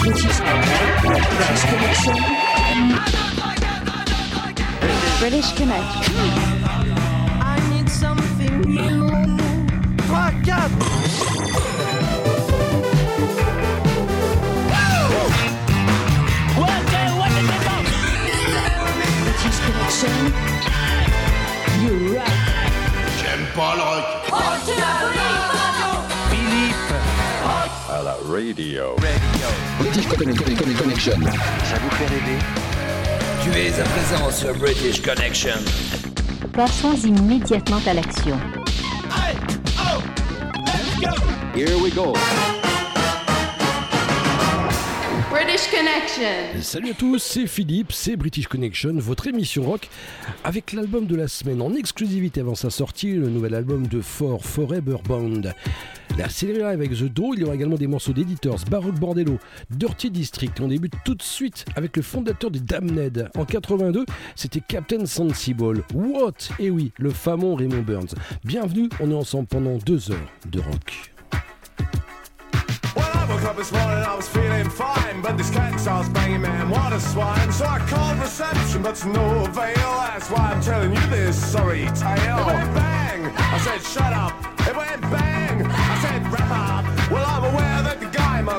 British Connection. I need something new. British Connection. You rock. J'aime pas le rock. À la radio. British Connection. Ça vous fait rêver Tu es à présent sur British Connection. Passons immédiatement à l'action. Here we go. British Connection. Salut à tous, c'est Philippe, c'est British Connection, votre émission rock, avec l'album de la semaine en exclusivité avant sa sortie, le nouvel album de For Forever Band. La avec The Do, il y aura également des morceaux d'éditeurs, Baroque Bordello, Dirty District. On débute tout de suite avec le fondateur des Damned. En 82, c'était Captain Sensible. What? Et oui, le fameux Raymond Burns. Bienvenue, on est ensemble pendant deux heures de rock. Woke up this morning, I was feeling fine, but this cat starts banging, man, what a swine. So I called reception, but to no avail. That's why I'm telling you this sorry tale. It went bang! I said, shut up. It went bang!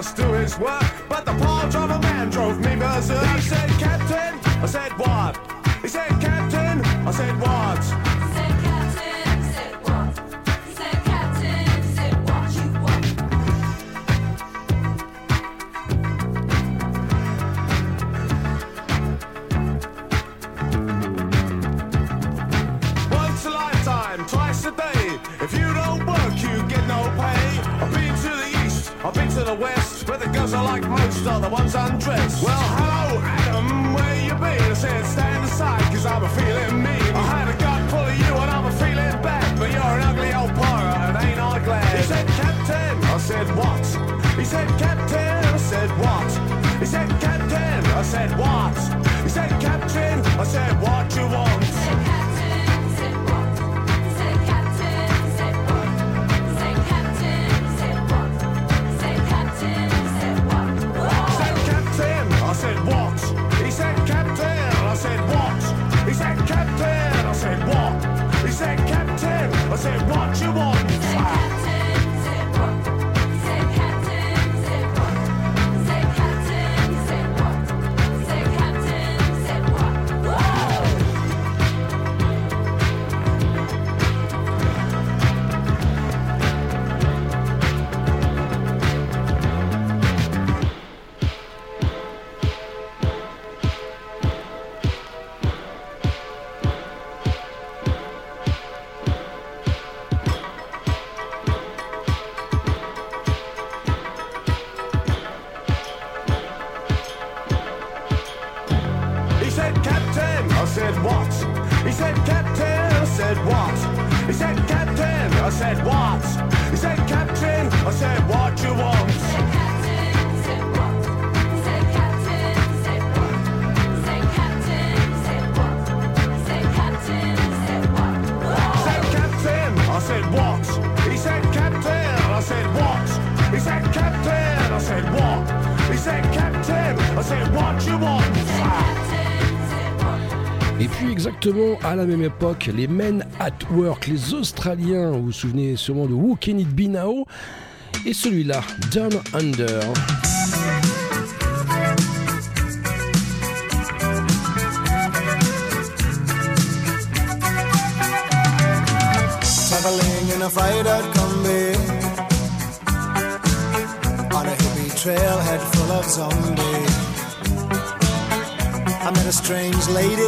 Guy must do his work, but the paw driver man drove me berserk. He said, Captain. I said, what? He said, Captain. I said, what? Once a lifetime, twice a day. If you don't work, you get no pay. I've been to the east, I've been to the west, where the girls are like most the ones undressed. Well, hello, Adam, where you been? I said, stand aside, cause I'm a feeling mean. I had a gut full of you and I'm a feeling bad, but you're an ugly old pirate and ain't I glad? He said, Captain, I said, what? He said, Captain, I said, what? He said, Captain, I said, what? He said, Captain, I said, what you want? Puis exactement à la même époque, les Men at Work, les Australiens, vous vous souvenez sûrement de Who Can It Be Now? Et celui-là, Down Under. Traveling in a out combi On a hippie trailhead full of zombies. I met a strange lady,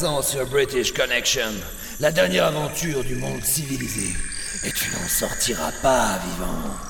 sur British Connection, la dernière aventure du monde civilisé. Et tu n'en sortiras pas vivant.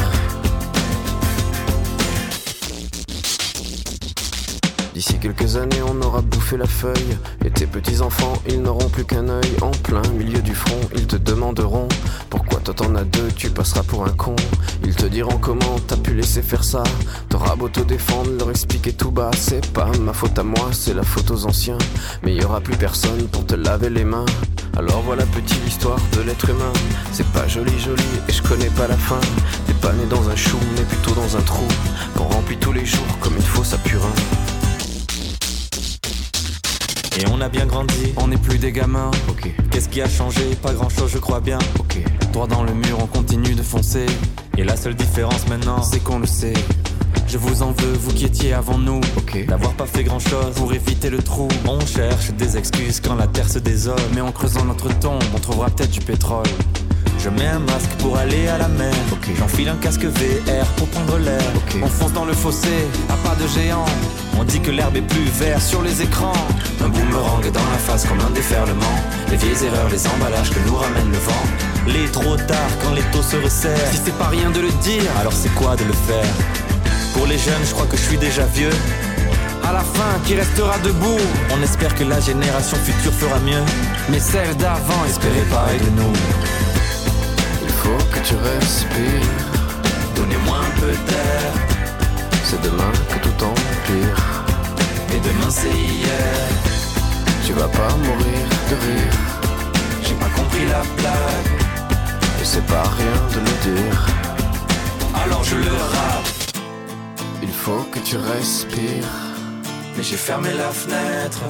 D'ici quelques années, on aura bouffé la feuille. Et tes petits-enfants, ils n'auront plus qu'un œil. En plein milieu du front, ils te demanderont Pourquoi toi t'en as deux, tu passeras pour un con. Ils te diront comment t'as pu laisser faire ça. T'auras beau te défendre, leur expliquer tout bas. C'est pas ma faute à moi, c'est la faute aux anciens. Mais y aura plus personne pour te laver les mains. Alors voilà petit l'histoire de l'être humain. C'est pas joli joli et je connais pas la fin. T'es pas né dans un chou, mais plutôt dans un trou. Qu'on remplit tous les jours comme il faut sa purin. Et on a bien grandi, on n'est plus des gamins. Ok. Qu'est-ce qui a changé? Pas grand chose, je crois bien. Ok. Droit dans le mur, on continue de foncer. Et la seule différence maintenant, c'est qu'on le sait. Je vous en veux, vous qui étiez avant nous. Ok. D'avoir pas fait grand chose pour éviter le trou. On cherche des excuses quand la terre se désole. Mais en creusant notre tombe, on trouvera peut-être du pétrole. Je mets un masque pour aller à la mer. J'enfile un casque VR pour prendre l'air. On fonce dans le fossé, à pas de géant. On dit que l'herbe est plus verte sur les écrans. Un boomerang dans la face comme un déferlement. Les vieilles erreurs, les emballages que nous ramène le vent. Les trop tard quand les taux se resserrent. Si c'est pas rien de le dire, alors c'est quoi de le faire? Pour les jeunes, je crois que je suis déjà vieux. À la fin, qui restera debout? On espère que la génération future fera mieux. Mais celle d'avant, espérez pas de nous. Faut que tu respires. Donnez-moi un peu d'air. C'est demain que tout empire. Et demain c'est hier. Tu vas pas mourir de rire. J'ai pas compris la blague. Et c'est pas rien de le dire. Alors je le rappe. Il faut que tu respires. Mais j'ai fermé la fenêtre.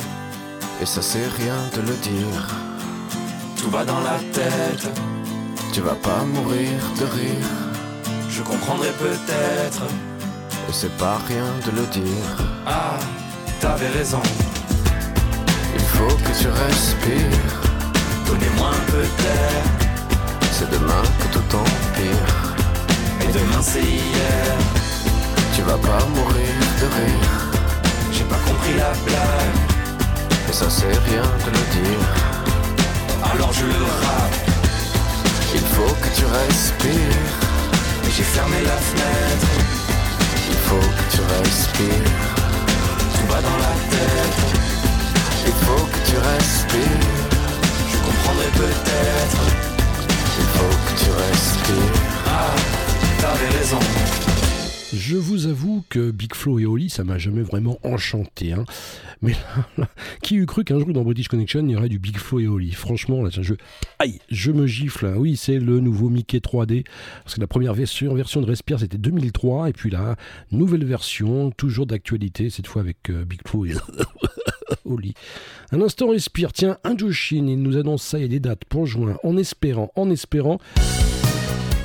Et ça c'est rien de le dire. Tout va dans la tête. Tu vas pas mourir de rire. Je comprendrai peut-être. Et c'est pas rien de le dire. Ah, t'avais raison. Il faut que tu respires. Donnez-moi un peu d'air. C'est demain que tout empire. Et demain c'est hier. Tu vas pas mourir de rire. J'ai pas compris la blague. Et ça c'est rien de le dire. Alors je le rappe. Il faut que tu respires. J'ai fermé la fenêtre. Il faut que tu respires. Tout va dans la tête. Il faut que tu respires. Je comprendrai peut-être. Il faut que tu respires. Ah, t'avais raison. Je vous avoue que Big Flo et Oli, ça m'a jamais vraiment enchanté. Hein. Mais là, là, qui eût cru qu'un jour dans British Connection, il y aurait du Big Flo et Oli? Franchement, là, je, aïe, je me gifle. hein. Oui, c'est le nouveau Mickey 3D. Parce que la première version, de Respire, c'était 2003. Et puis là, nouvelle version, toujours d'actualité, cette fois avec euh, Big Flo et Oli. Un instant, Respire. Tiens, Indochine, il nous annonce ça et des dates pour juin, en espérant, en espérant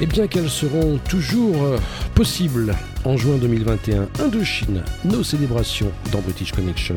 et bien qu'elles seront toujours euh, possibles en juin 2021. Indochine, nos célébrations dans British Connection.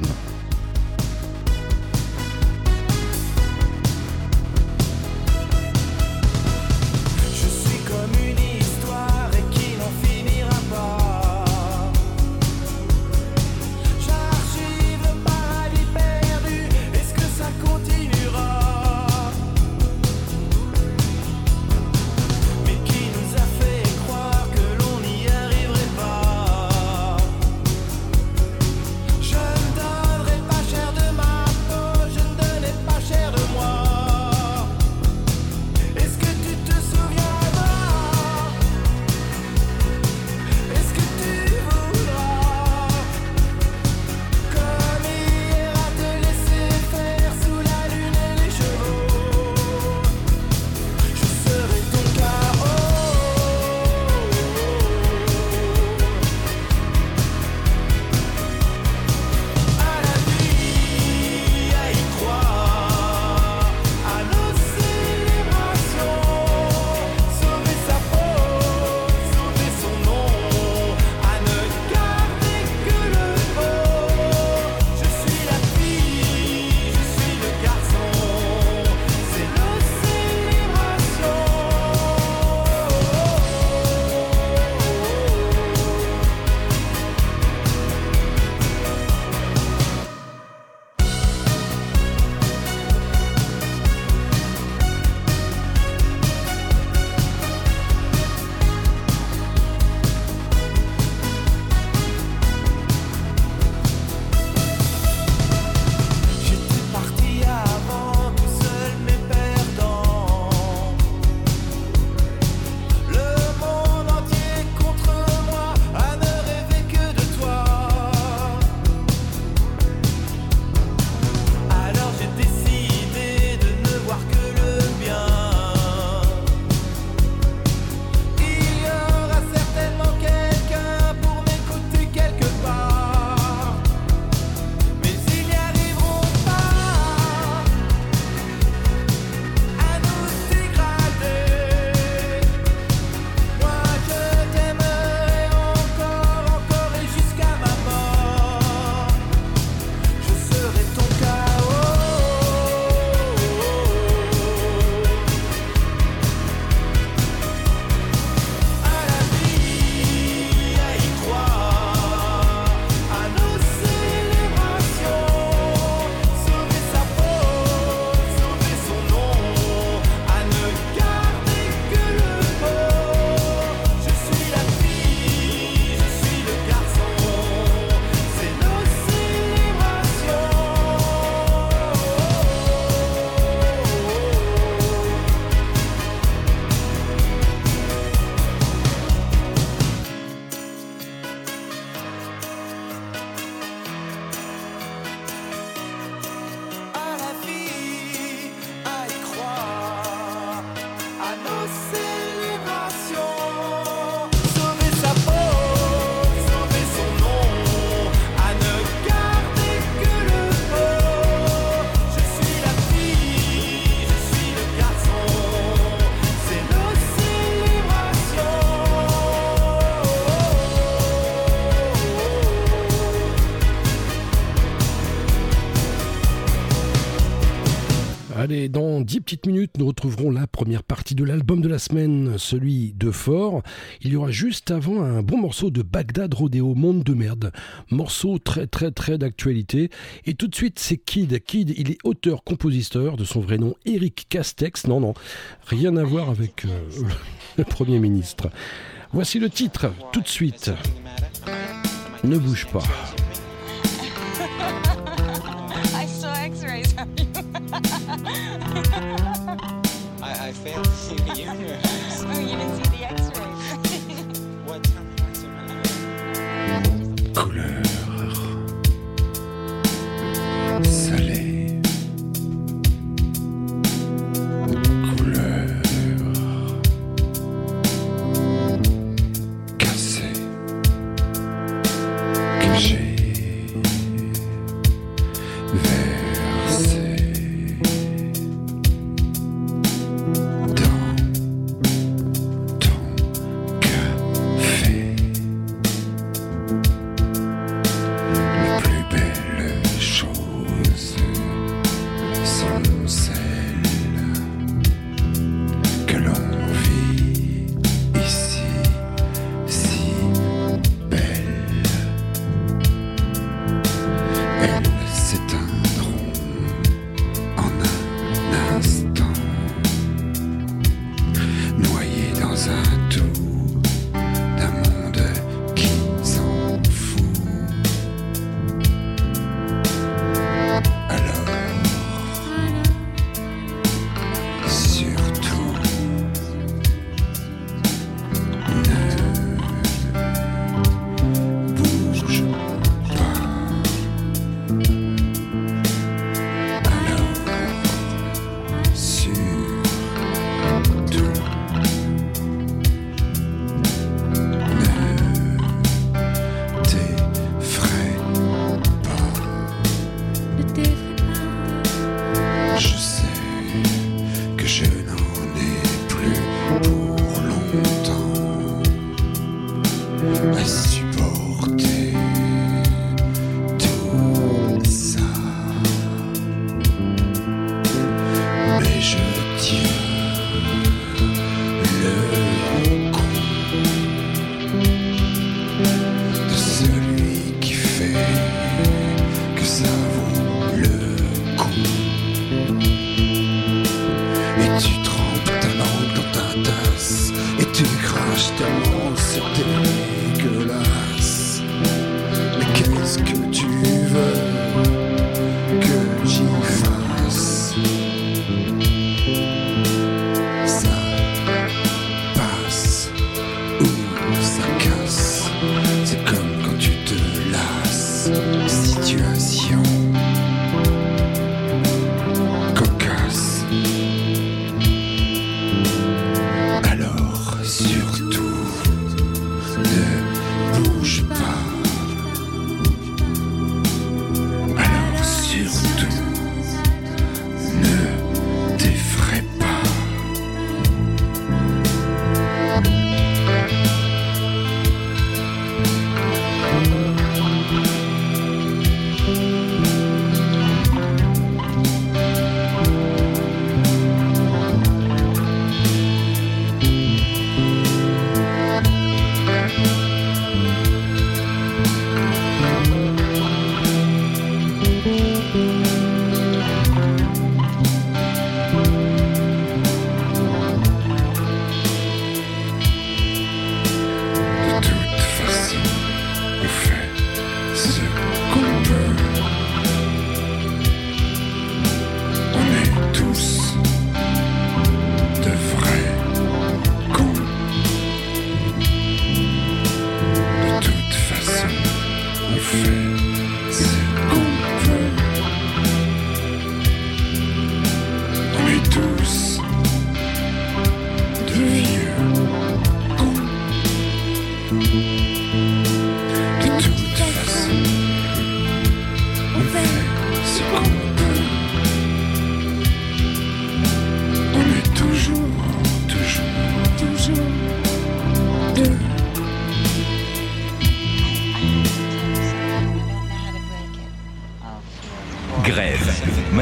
Petites minutes, nous retrouverons la première partie de l'album de la semaine, celui de Fort. Il y aura juste avant un bon morceau de Bagdad Rodeo, Monde de merde. Morceau très très très d'actualité. Et tout de suite, c'est Kid. Kid, il est auteur-compositeur de son vrai nom, Eric Castex. Non, non, rien à voir avec euh, le Premier ministre. Voici le titre, tout de suite. Ne bouge pas. ups.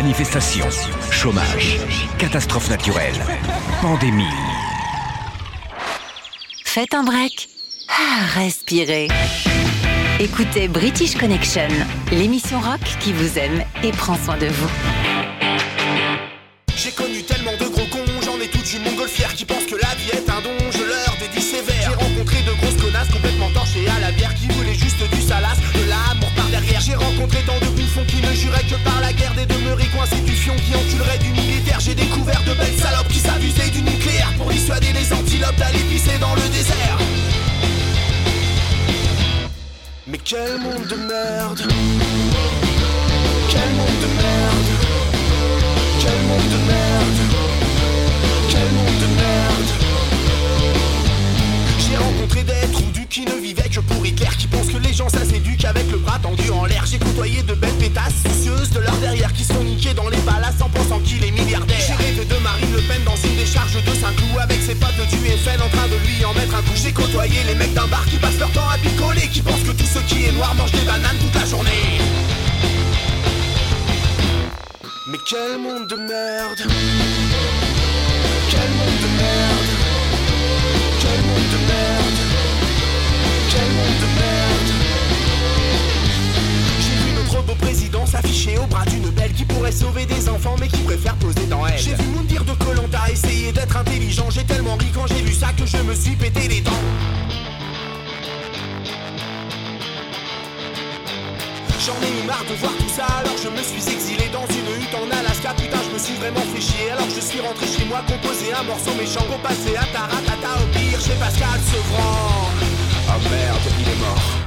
Manifestations, chômage, catastrophes naturelles, pandémie. Faites un break. Ah, respirez. Écoutez British Connection, l'émission rock qui vous aime et prend soin de vous. Des demeurés coincés du fion qui enculeraient du militaire. J'ai découvert de belles salopes qui s'abusaient du nucléaire pour dissuader les antilopes d'aller pisser dans le désert. Mais quel monde de merde Quel monde de merde Quel monde de merde Quel monde de merde J'ai rencontré des trous qui ne vivaient que pour Hitler Qui pensent que les gens ça s'éduque avec le bras tendu en l'air. J'ai côtoyé de belles pétasses soucieuses de leur derrière Qui se font niquer dans les palaces en pensant qu'il est milliardaire. J'ai rêvé de Marine Le Pen dans une décharge de Saint-Cloud Avec ses potes du FN en train de lui en mettre un coup. J'ai côtoyé les mecs d'un bar qui passent leur temps à picoler Qui pensent que tout ce qui est noir mange des bananes toute la journée. Mais quel monde de merde. Quel monde de merde président s'afficher au bras d'une belle Qui pourrait sauver des enfants mais qui préfère poser dans elle J'ai vu Moundir de Colanta essayer d'être intelligent J'ai tellement ri quand j'ai vu ça que je me suis pété les dents J'en ai eu marre de voir tout ça, alors je me suis exilé dans une hutte en Alaska. Putain, je me suis vraiment fait chier. Alors je suis rentré chez moi, composé un morceau méchant pour passer à Taratata au pire chez Pascal Sevran. Ah merde, il est mort.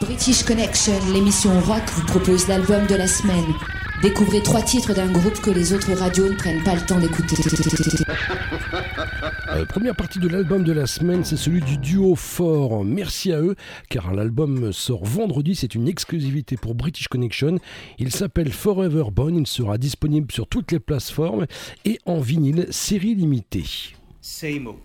British Connection, l'émission rock, vous propose l'album de la semaine. Découvrez trois titres d'un groupe que les autres radios ne prennent pas le temps d'écouter. Euh, première partie de l'album de la semaine, c'est celui du duo Fort. Merci à eux, car l'album sort vendredi. C'est une exclusivité pour British Connection. Il s'appelle Forever Bone. Il sera disponible sur toutes les plateformes et en vinyle série limitée. Seimo.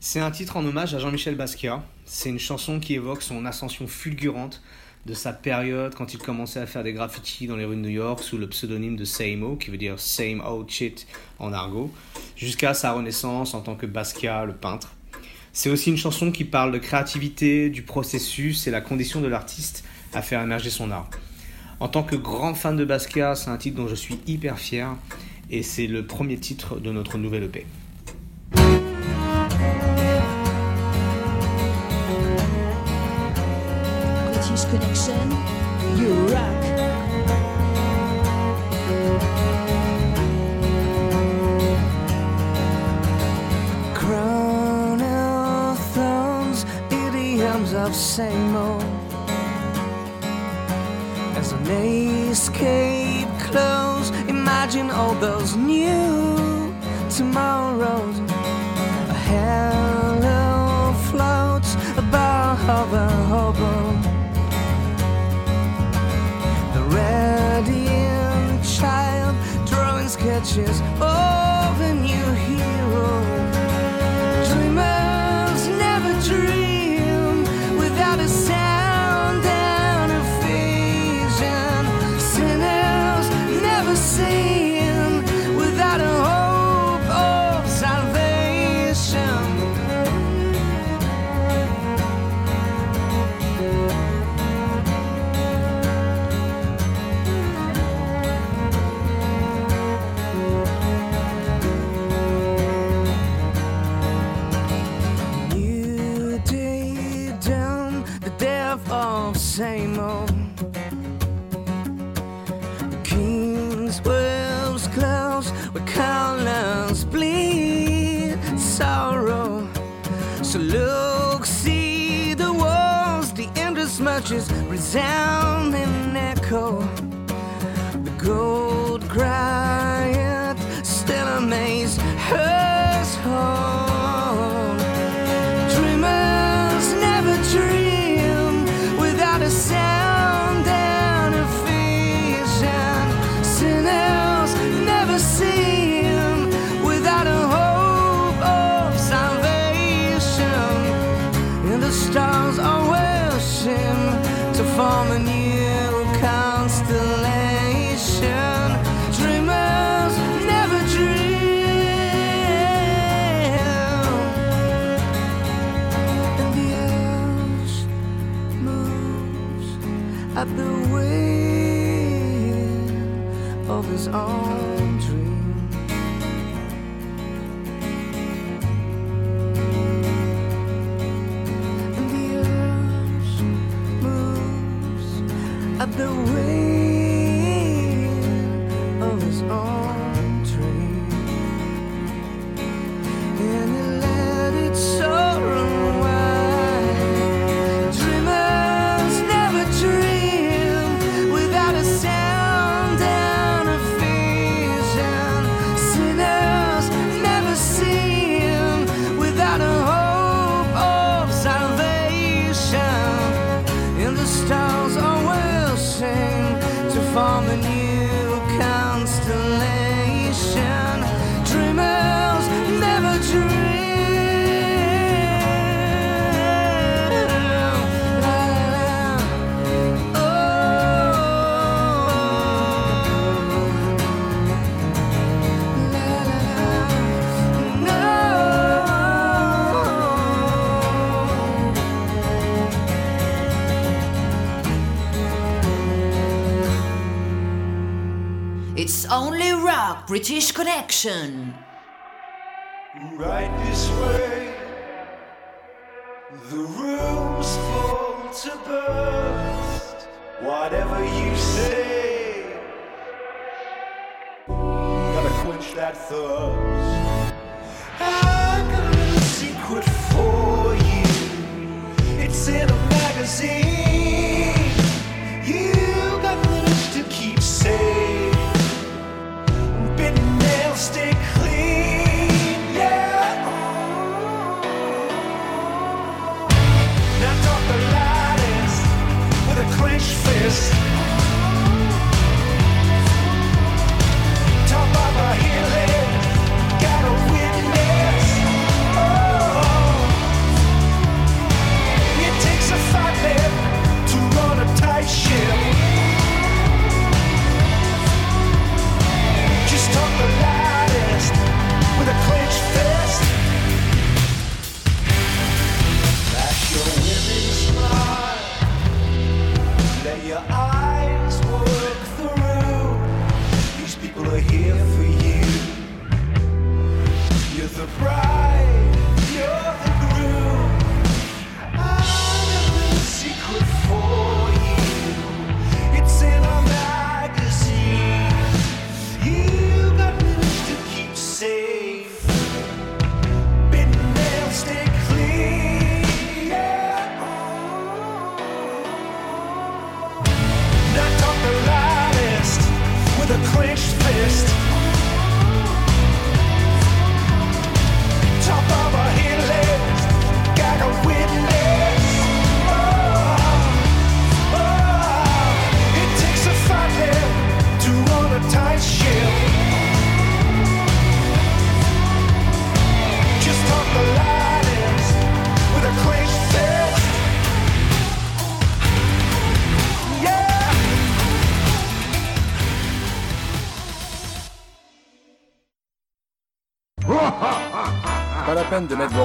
C'est un titre en hommage à Jean-Michel Basquiat. C'est une chanson qui évoque son ascension fulgurante de sa période quand il commençait à faire des graffitis dans les rues de New York sous le pseudonyme de Seimo, qui veut dire Same Old Shit en argot, jusqu'à sa renaissance en tant que Basquiat, le peintre. C'est aussi une chanson qui parle de créativité, du processus et la condition de l'artiste à faire émerger son art. En tant que grand fan de Basquiat, c'est un titre dont je suis hyper fier et c'est le premier titre de notre nouvelle EP. British Connection, you rock. Of thorns, idioms of same old. As an escape close, imagine all those new tomorrows. A halo floats above a hobo. The child drawing sketches of a new hero. at the wind of his own dream. And the earth moves at the wind. British Connection. Right this way, the rooms full to burst. Whatever you say, gotta quench that thirst. I got a secret for you. It's in a magazine.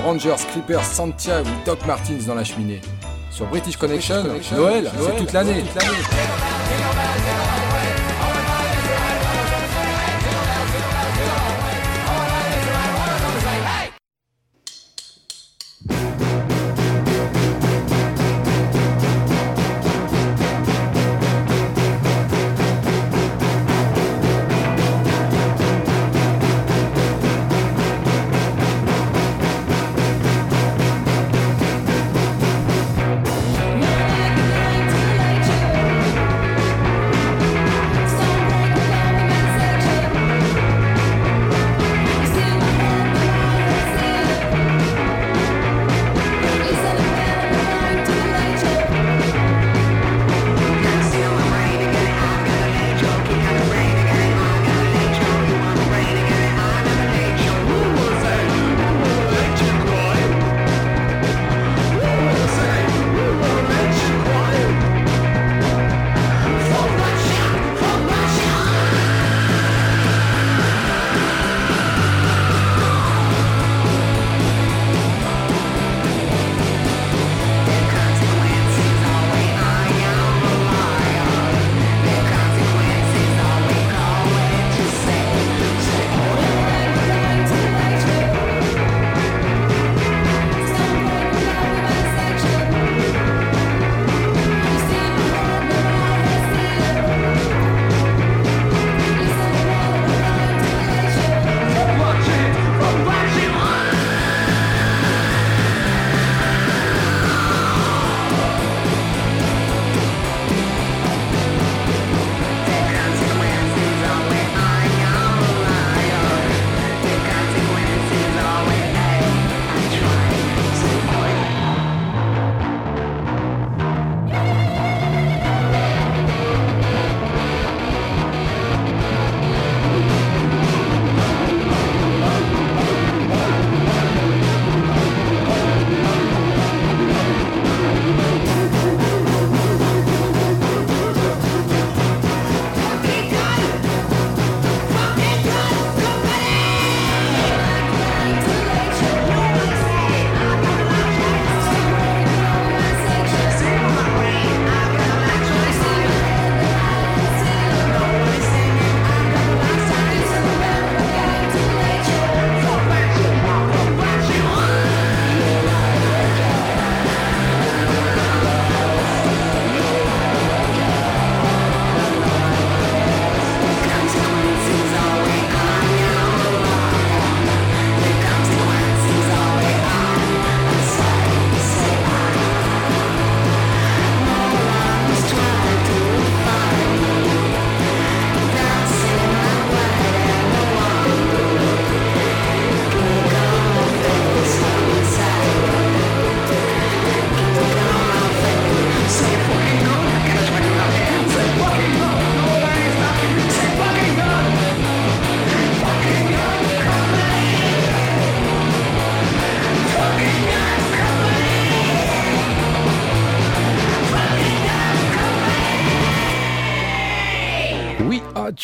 Rangers, Clippers, Santiago ou Doc Martins dans la cheminée. Sur British Connection, Noël, Noël c'est toute l'année.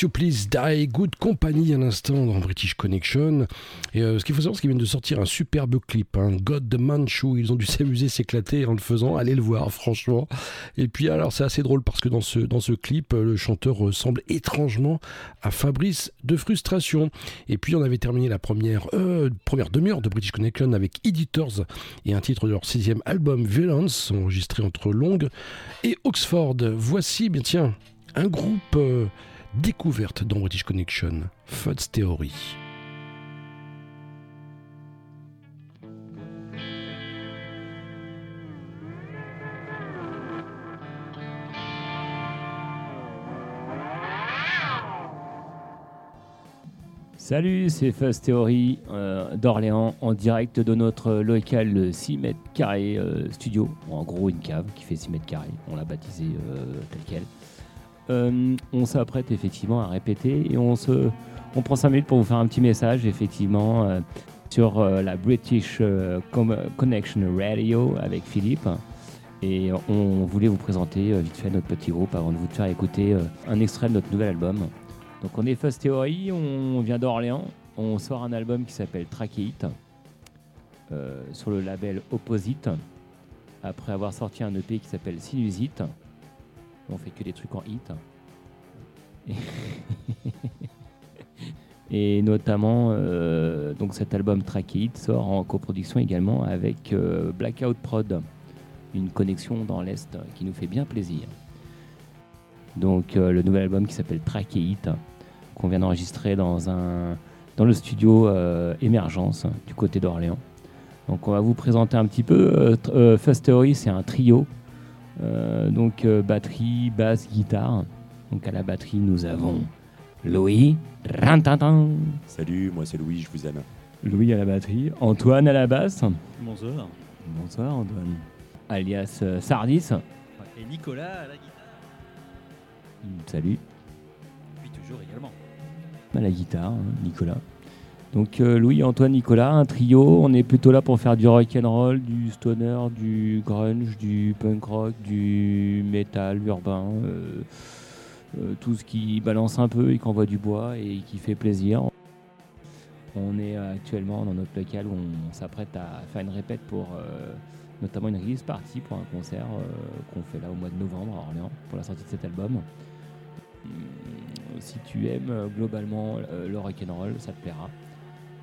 You Please Die, Good Company à l'instant dans British Connection. Et euh, ce qu'il faut savoir, c'est qu'ils viennent de sortir un superbe clip, hein, God the Manchu. Ils ont dû s'amuser, s'éclater en le faisant. Allez le voir, franchement. Et puis, alors, c'est assez drôle parce que dans ce, dans ce clip, euh, le chanteur ressemble étrangement à Fabrice de Frustration. Et puis, on avait terminé la première, euh, première demi-heure de British Connection avec Editors et un titre de leur sixième album, Violence, enregistré entre Londres et Oxford. Voici, bien tiens, un groupe découverte dans British Connection, Fud's Theory. Salut, c'est Fuzz Theory euh, d'Orléans en direct de notre local de 6 mètres carrés euh, studio. En gros, une cave qui fait 6 mètres carrés. On l'a baptisé euh, tel quel. Euh, on s'apprête effectivement à répéter et on, se, on prend 5 minutes pour vous faire un petit message effectivement euh, sur euh, la British Connection Radio avec Philippe. Et on voulait vous présenter vite fait notre petit groupe avant de vous faire écouter un extrait de notre nouvel album. Donc on est Fuzz Theory, on vient d'Orléans, on sort un album qui s'appelle Trachéite sur le label Opposite, après avoir sorti un EP qui s'appelle Sinusite. On fait que des trucs en hit. Et, notamment, euh, donc cet album Trachéite sort en coproduction également avec euh, Blackout Prod, une connexion dans l'Est qui nous fait bien plaisir. Donc euh, le nouvel album qui s'appelle Trachéite, qu'on vient d'enregistrer dans, le studio Émergence du côté d'Orléans. Donc on va vous présenter un petit peu. Theory, c'est un trio. Euh, donc euh, batterie, basse, guitare. Donc à la batterie, nous avons Louis. Rantantan. Salut, moi c'est Louis, je vous aime. Louis à la batterie. Antoine à la basse. Bonsoir. Bonsoir Antoine. Alias euh, Sardis. Et Nicolas à la guitare. Salut. Puis toujours également. à la guitare, hein, Nicolas. Donc euh, Louis, Antoine, Nicolas, un trio. On est plutôt là pour faire du rock and roll, du stoner, du grunge, du punk rock, du metal urbain, euh, euh, tout ce qui balance un peu et qui envoie du bois et qui fait plaisir. On est actuellement dans notre local où on s'apprête à faire une répète pour notamment une release party pour un concert qu'on fait là au mois de novembre à Orléans pour la sortie de cet album. Si tu aimes globalement le rock and roll, ça te plaira.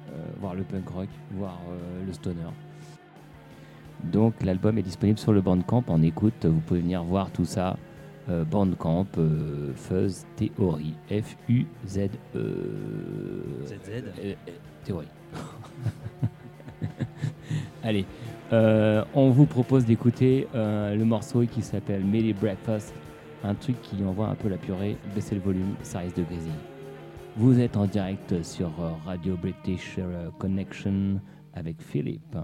Euh, voir le punk rock, voir euh, le stoner. Donc l'album est disponible sur le Bandcamp en écoute. Vous pouvez venir voir tout ça. Euh, Bandcamp, euh, Fuzz Theory, F-U-Z-E. ZZ. Théorie. Allez, euh, on vous propose d'écouter le morceau qui s'appelle Melly Breakfast, un truc qui envoie un peu la purée. Baissez le volume, ça risque de grésiller. Vous êtes en direct sur euh, Radio British euh, Connection avec Philippe.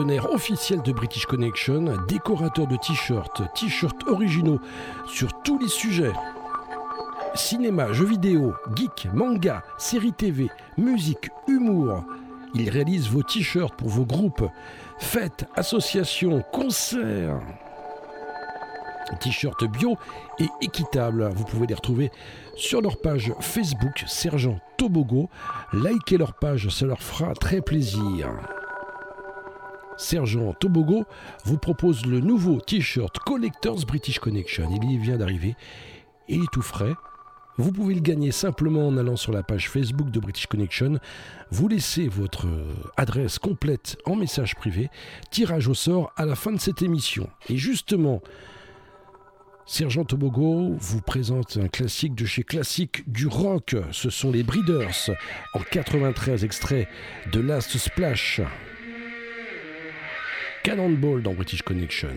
Partenaire officiel de British Connection, décorateur de t-shirts, t-shirts originaux sur tous les sujets. Cinéma, jeux vidéo, geek, manga, séries TV, musique, humour. Il réalise vos t-shirts pour vos groupes, fêtes, associations, concerts. T-shirts bio et équitables. Vous pouvez les retrouver sur leur page Facebook Sergent Tobogo. Likez leur page, ça leur fera très plaisir. Sergent Tobogo vous propose le nouveau t-shirt Collectors British Connection. Il vient d'arriver. Il est tout frais. Vous pouvez le gagner simplement en allant sur la page Facebook de British Connection. Vous laissez votre euh, adresse complète en message privé. Tirage au sort à la fin de cette émission. Et justement, Sergent Tobogo vous présente un classique de chez Classique du rock. Ce sont les Breeders en 93 extrait de Last Splash. Cannonball dans British Connection.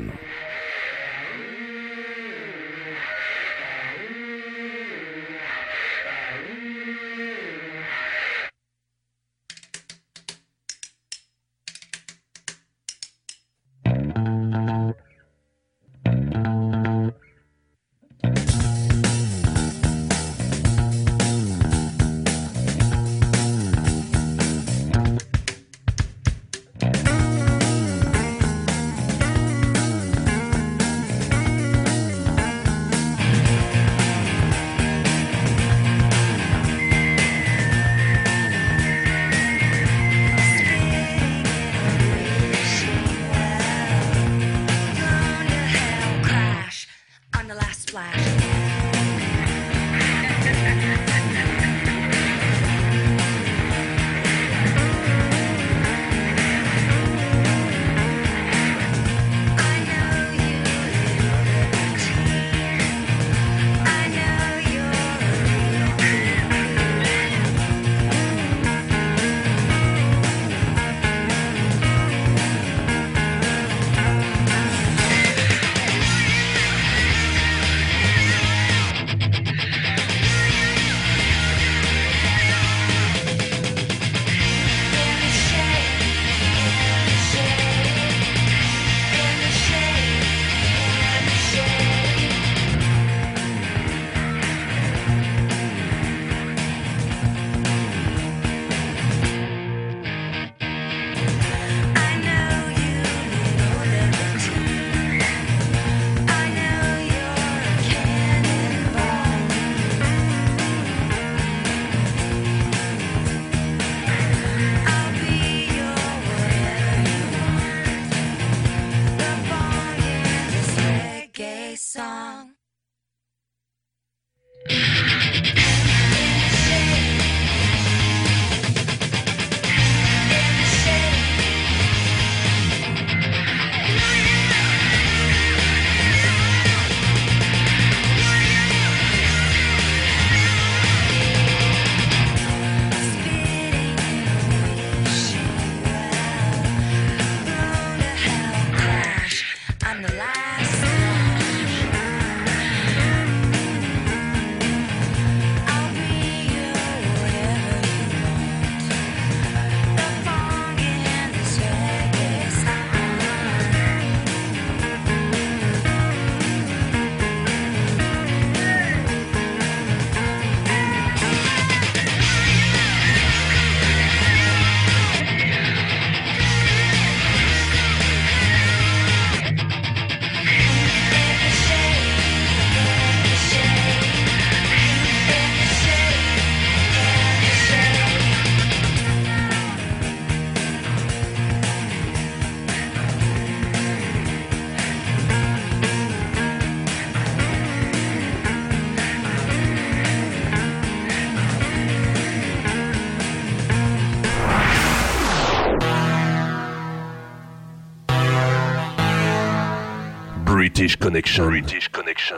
Connection. British Connection.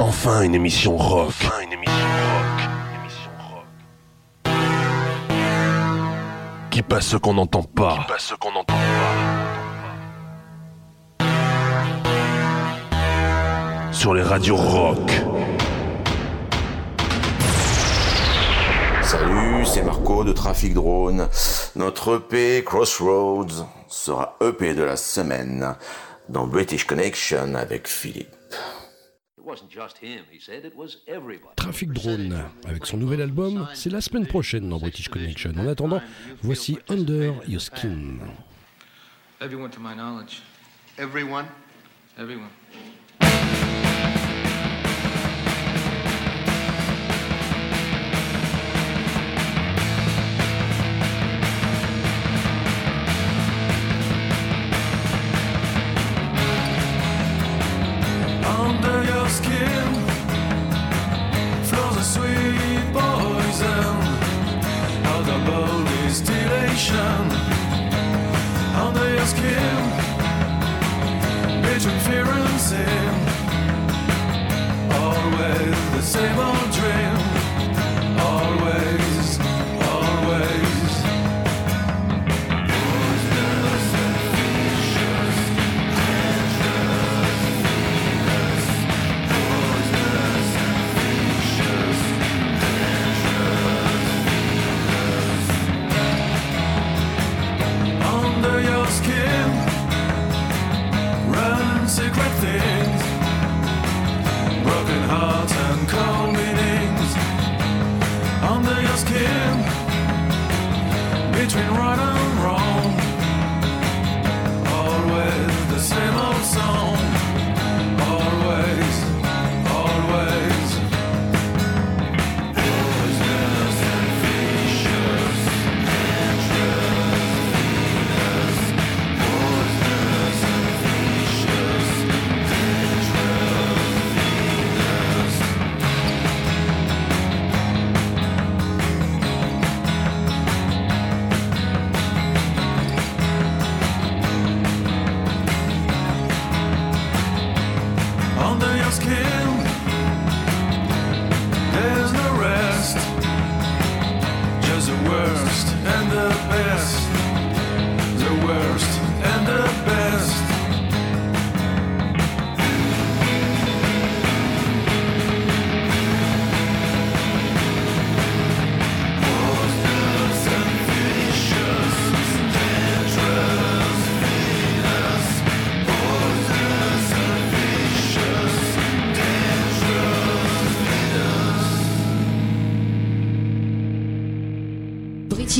Enfin une émission rock. Enfin une émission rock. Qui passe ce qu'on n'entend pas. Qui passe ce qu'on n'entend pas. Sur les radios rock. Salut, c'est Marco de Trafic Drone. Notre EP Crossroads sera EP de la semaine dans British Connection avec Philippe. Trafic Drone, avec son nouvel album, c'est la semaine prochaine dans British Connection. En attendant, voici Under Your Skin. Everyone to my knowledge. Everyone? Everyone. Between fear and sin, always the same old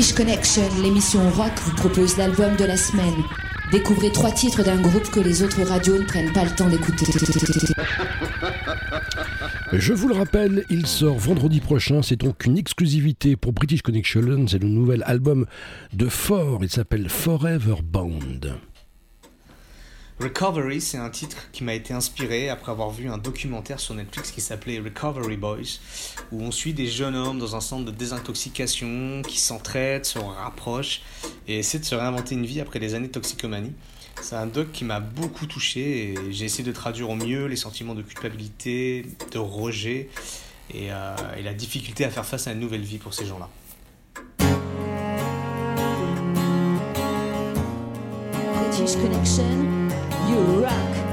British Connection, l'émission rock, vous propose l'album de la semaine. Découvrez trois titres d'un groupe que les autres radios ne prennent pas le temps d'écouter. Je vous le rappelle, il sort vendredi prochain. C'est donc une exclusivité pour British Connection. C'est le nouvel album de Fort. Il s'appelle Forever Bound. Recovery, c'est un titre qui m'a été inspiré après avoir vu un documentaire sur Netflix qui s'appelait Recovery Boys, où on suit des jeunes hommes dans un centre de désintoxication qui s'entraident, se rapprochent et essaient de se réinventer une vie après des années de toxicomanie. C'est un doc qui m'a beaucoup touché et j'ai essayé de traduire au mieux les sentiments de culpabilité, de rejet et, euh, la difficulté à faire face à une nouvelle vie pour ces gens-là. Connection, you rock.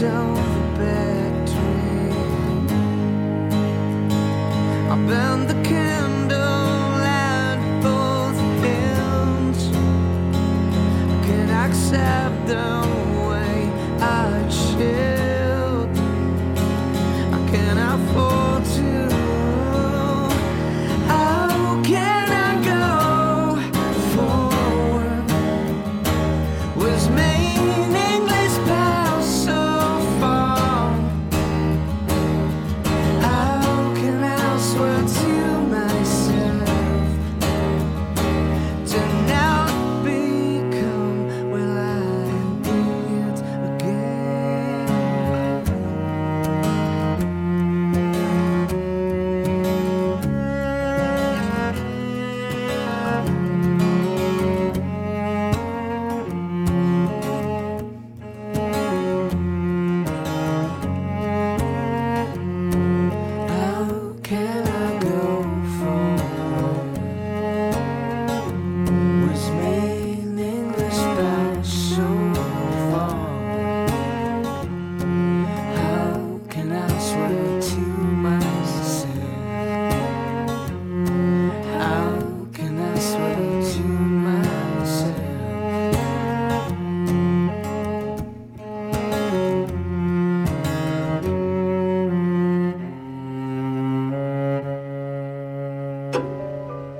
myself.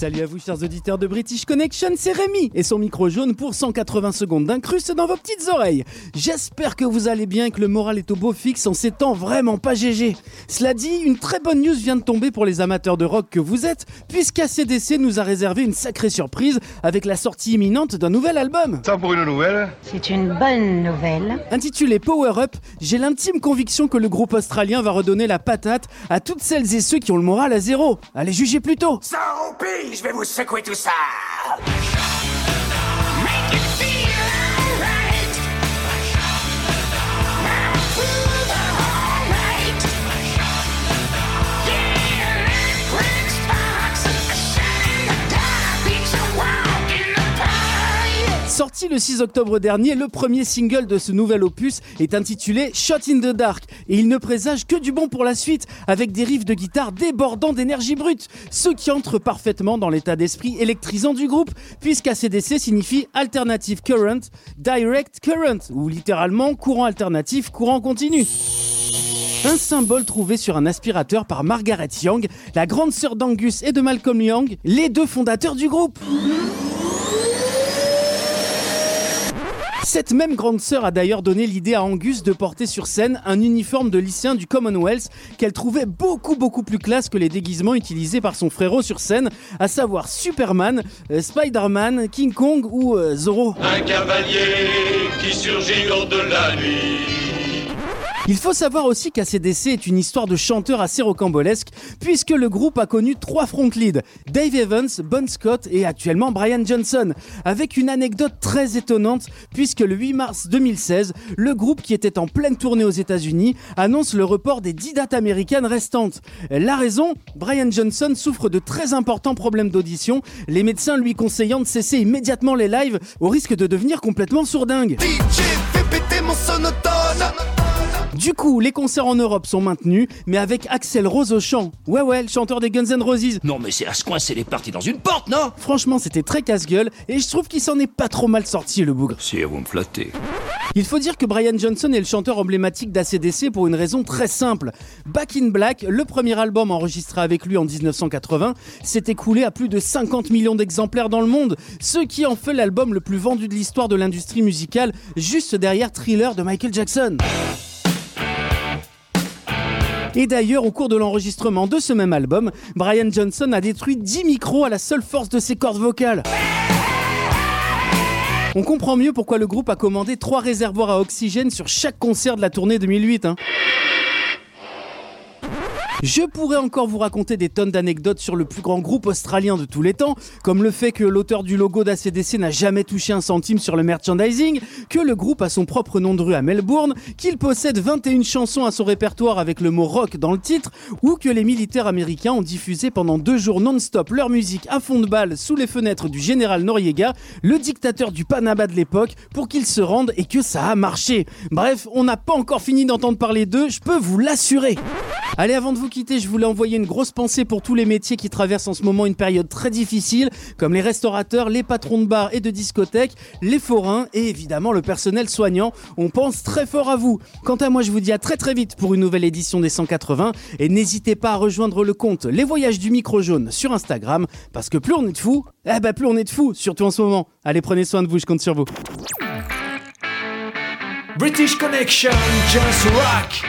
Salut à vous chers auditeurs de British Connection, c'est Rémi et son micro jaune pour 180 secondes d'incruste dans vos petites oreilles. J'espère que vous allez bien et que le moral est au beau fixe en ces temps vraiment pas GG. Cela dit, une très bonne news vient de tomber pour les amateurs de rock que vous êtes, puisqu'ACDC nous a réservé une sacrée surprise avec la sortie imminente d'un nouvel album. Ça pour une nouvelle C'est une bonne nouvelle. Intitulé Power Up, j'ai l'intime conviction que le groupe australien va redonner la patate à toutes celles et ceux qui ont le moral à zéro. Allez juger plutôt. Sans roupie, je vais vous secouer tout ça. Sorti le 6 octobre dernier, le premier single de ce nouvel opus est intitulé Shot in the Dark et il ne présage que du bon pour la suite avec des riffs de guitare débordant d'énergie brute, ce qui entre parfaitement dans l'état d'esprit électrisant du groupe puisqu'ACDC signifie Alternative Current, Direct Current ou littéralement courant alternatif, courant continu. Un symbole trouvé sur un aspirateur par Margaret Young, la grande sœur d'Angus et de Malcolm Young, les deux fondateurs du groupe. Cette même grande sœur a d'ailleurs donné l'idée à Angus de porter sur scène un uniforme de lycéen du Commonwealth qu'elle trouvait beaucoup beaucoup plus classe que les déguisements utilisés par son frérot sur scène, à savoir Superman, euh, Spider-Man, King Kong ou euh, Zorro. Un cavalier qui surgit de la nuit. Il faut savoir aussi qu'ACDC est une histoire de chanteur assez rocambolesque, puisque le groupe a connu trois front leads, Dave Evans, Bon Scott et actuellement Brian Johnson, avec une anecdote très étonnante, puisque le 8 mars 2016, le groupe qui était en pleine tournée aux États-Unis annonce le report des 10 dates américaines restantes. La raison, Brian Johnson souffre de très importants problèmes d'audition, les médecins lui conseillant de cesser immédiatement les lives au risque de devenir complètement sourdingue. Du coup, les concerts en Europe sont maintenus, mais avec Axel Rose au chant. Ouais, ouais, le chanteur des Guns N' Roses. Non mais c'est à se coincer les parties dans une porte, non? Franchement, c'était très casse-gueule, et je trouve qu'il s'en est pas trop mal sorti, le bougre. Si vous me flattez. Il faut dire que Brian Johnson est le chanteur emblématique d'ACDC pour une raison très simple. Back in Black, le premier album enregistré avec lui en 1980, s'est écoulé à plus de 50 millions d'exemplaires dans le monde, ce qui en fait l'album le plus vendu de l'histoire de l'industrie musicale, juste derrière Thriller de Michael Jackson. Et d'ailleurs, au cours de l'enregistrement de ce même album, Brian Johnson a détruit 10 micros à la seule force de ses cordes vocales. On comprend mieux pourquoi le groupe a commandé trois réservoirs à oxygène sur chaque concert de la tournée 2008. hein. Je pourrais encore vous raconter des tonnes d'anecdotes sur le plus grand groupe australien de tous les temps, comme le fait que l'auteur du logo d'ACDC n'a jamais touché un centime sur le merchandising, que le groupe a son propre nom de rue à Melbourne, qu'il possède 21 chansons à son répertoire avec le mot rock dans le titre, ou que les militaires américains ont diffusé pendant deux jours non-stop leur musique à fond de balle sous les fenêtres du général Noriega, le dictateur du Panama de l'époque, pour qu'il se rende et que ça a marché. Bref, on n'a pas encore fini d'entendre parler d'eux, je peux vous l'assurer. Allez, avant de vous quitter, je voulais envoyer une grosse pensée pour tous les métiers qui traversent en ce moment une période très difficile, comme les restaurateurs, les patrons de bars et de discothèques, les forains et évidemment le personnel soignant. On pense très fort à vous. Quant à moi, je vous dis à très très vite pour une nouvelle édition des 180 et n'hésitez pas à rejoindre le compte Les Voyages du Micro Jaune sur Instagram parce que plus on est de fous, eh ben plus on est de fous, surtout en ce moment. Allez, prenez soin de vous, je compte sur vous. British Connection, just rock.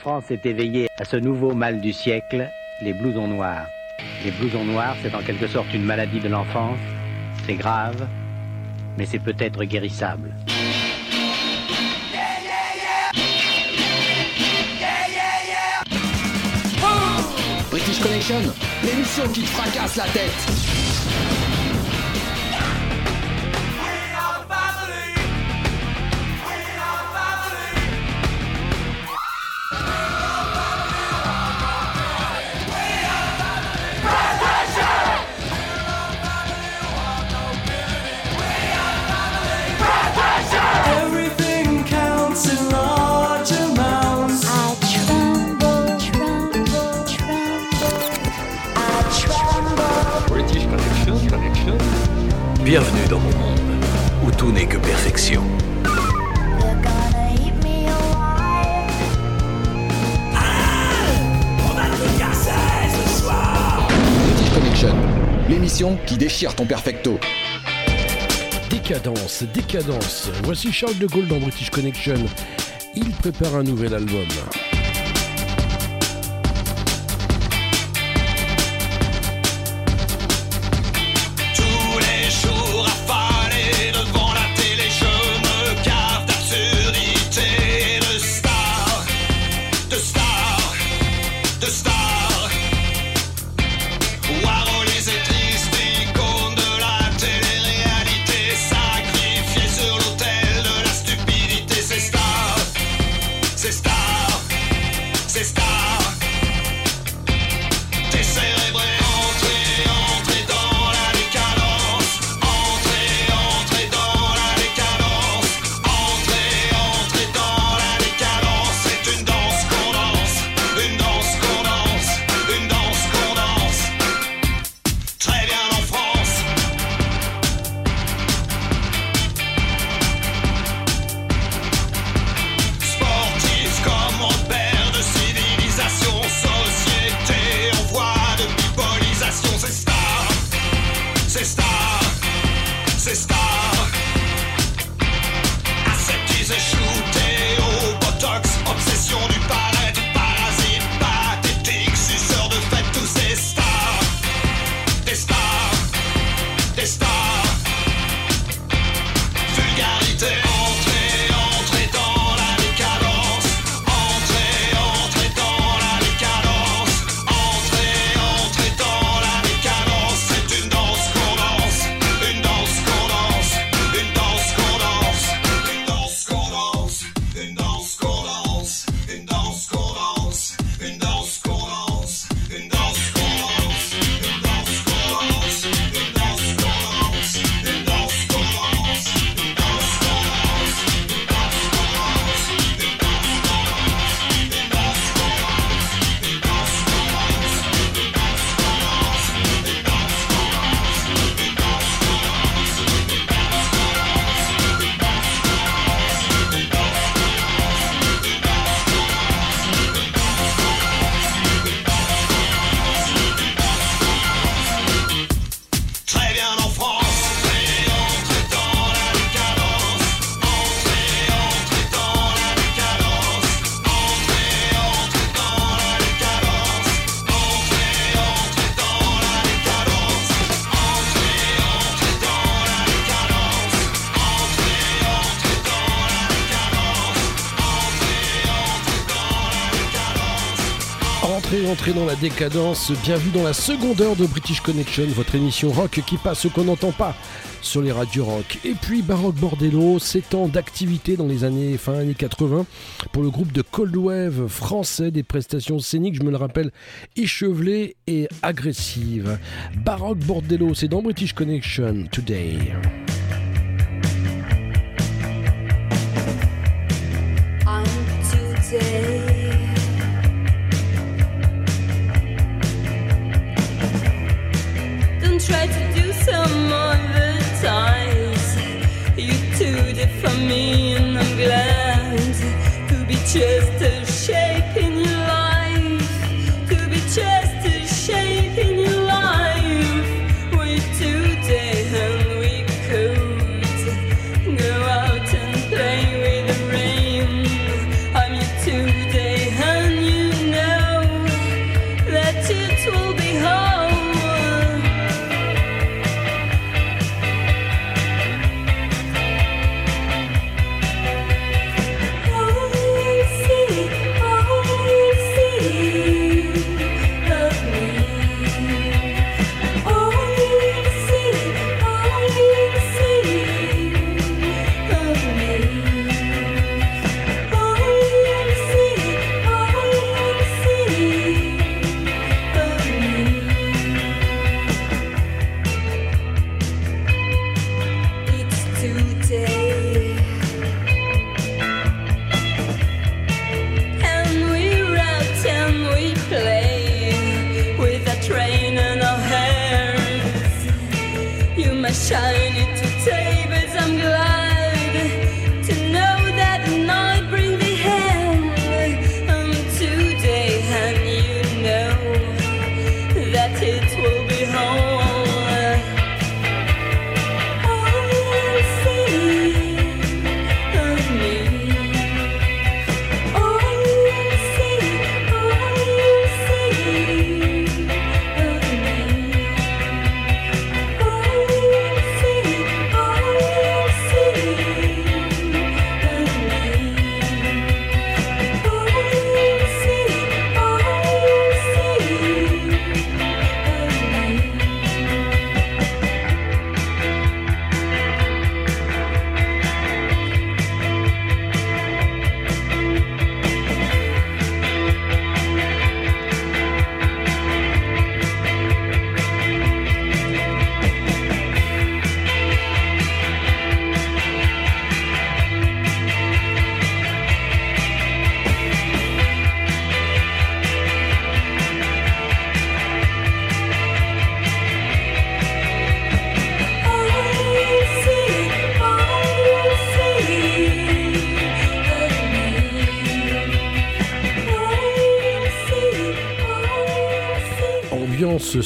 France est éveillée à ce nouveau mal du siècle, les blousons noirs. Les blousons noirs, c'est en quelque sorte une maladie de l'enfance. C'est grave, mais c'est peut-être guérissable. British Connection, l'émission qui te fracasse la tête. Bienvenue dans mon monde, où tout n'est que perfection. British Connection, l'émission qui déchire ton perfecto. Décadence, décadence. Voici Charles de Gaulle dans British Connection. Il prépare un nouvel album. Entrer dans la décadence. Bienvenue dans la seconde heure de British Connection, votre émission rock qui passe ce qu'on n'entend pas sur les radios rock. Et puis Baroque Bordello s'étend d'activité dans les années fin années 80 pour le groupe de Cold Wave français des prestations scéniques, je me le rappelle, échevelées et agressives. Baroque Bordello, c'est dans British Connection today. try to do some other times. You too did for me, and I'm glad to be trusted.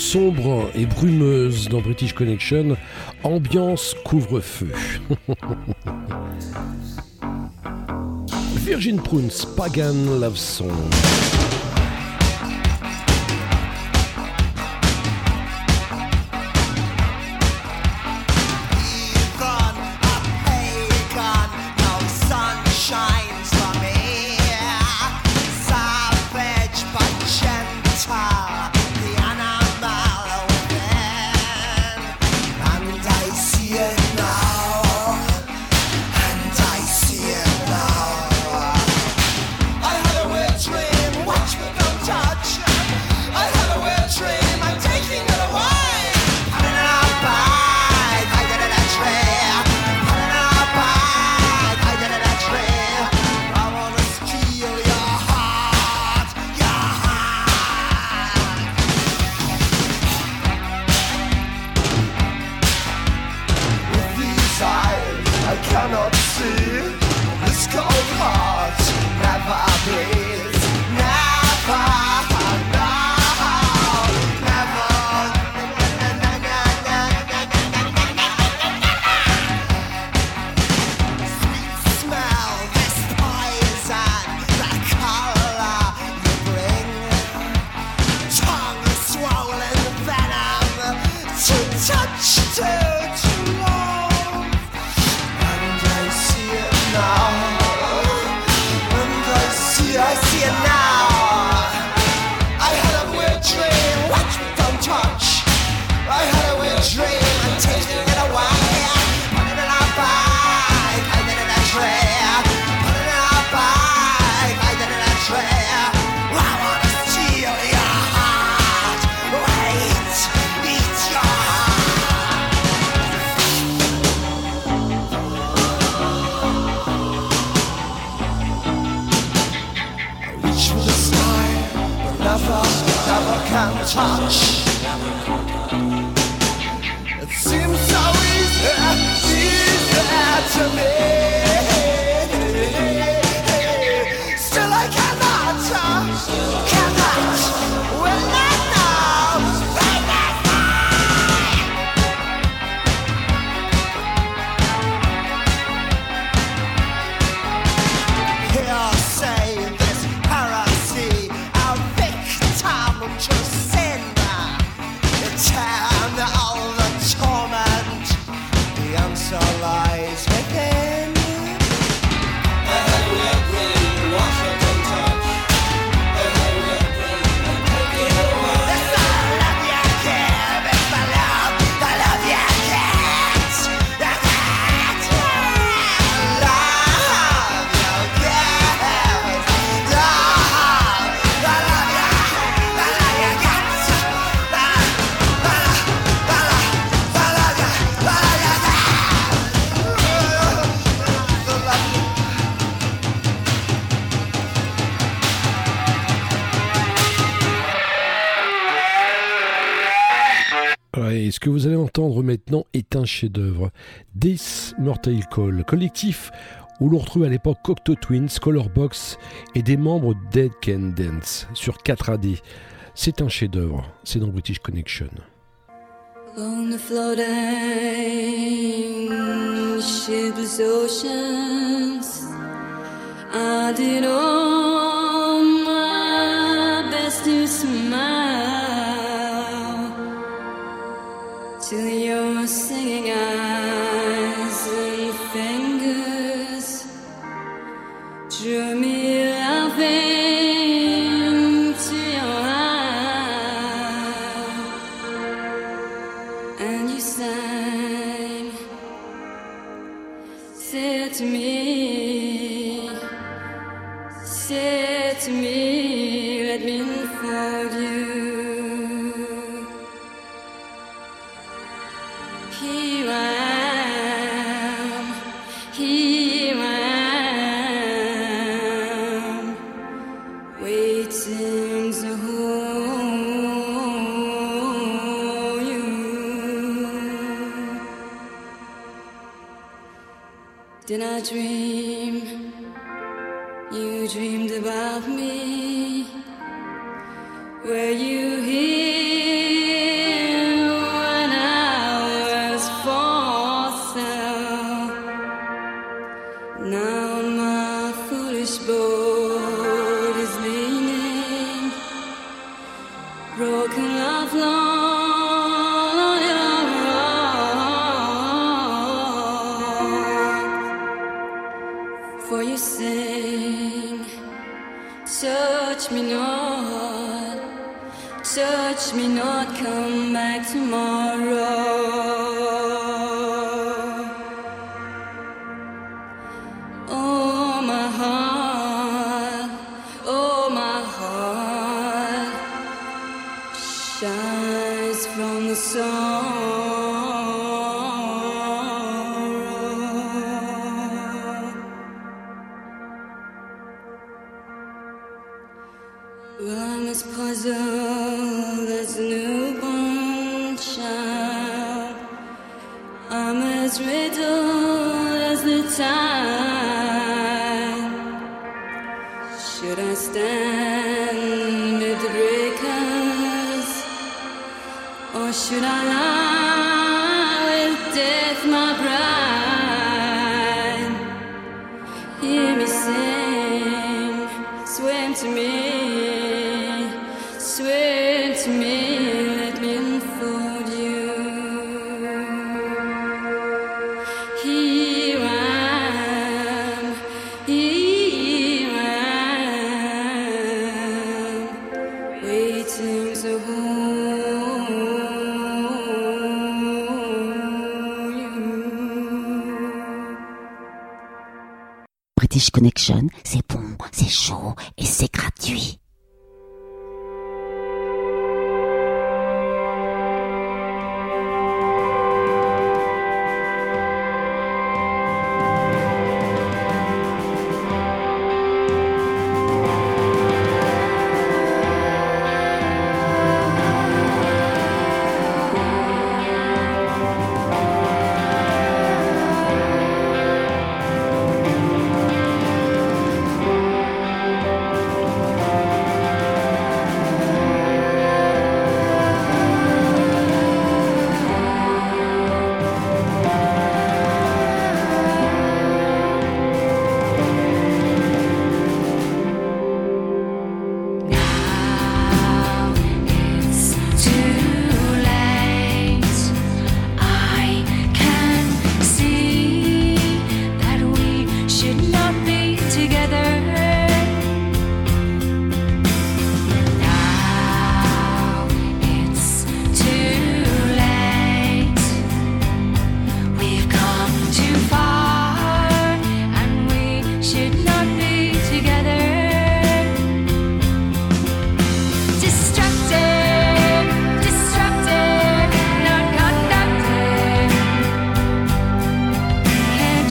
sombre et brumeuse dans British Connection, ambiance couvre-feu. Virgin Prunes, Pagan Love Song. chef-d'œuvre. This Mortal Call, collectif où l'on retrouve à l'époque Cocteau Twins, Colorbox et des membres Dead Can Dance sur 4 AD. C'est un chef-d'œuvre, c'est dans British Connection. Best as as the. Should I stand at the breakers or should I lie?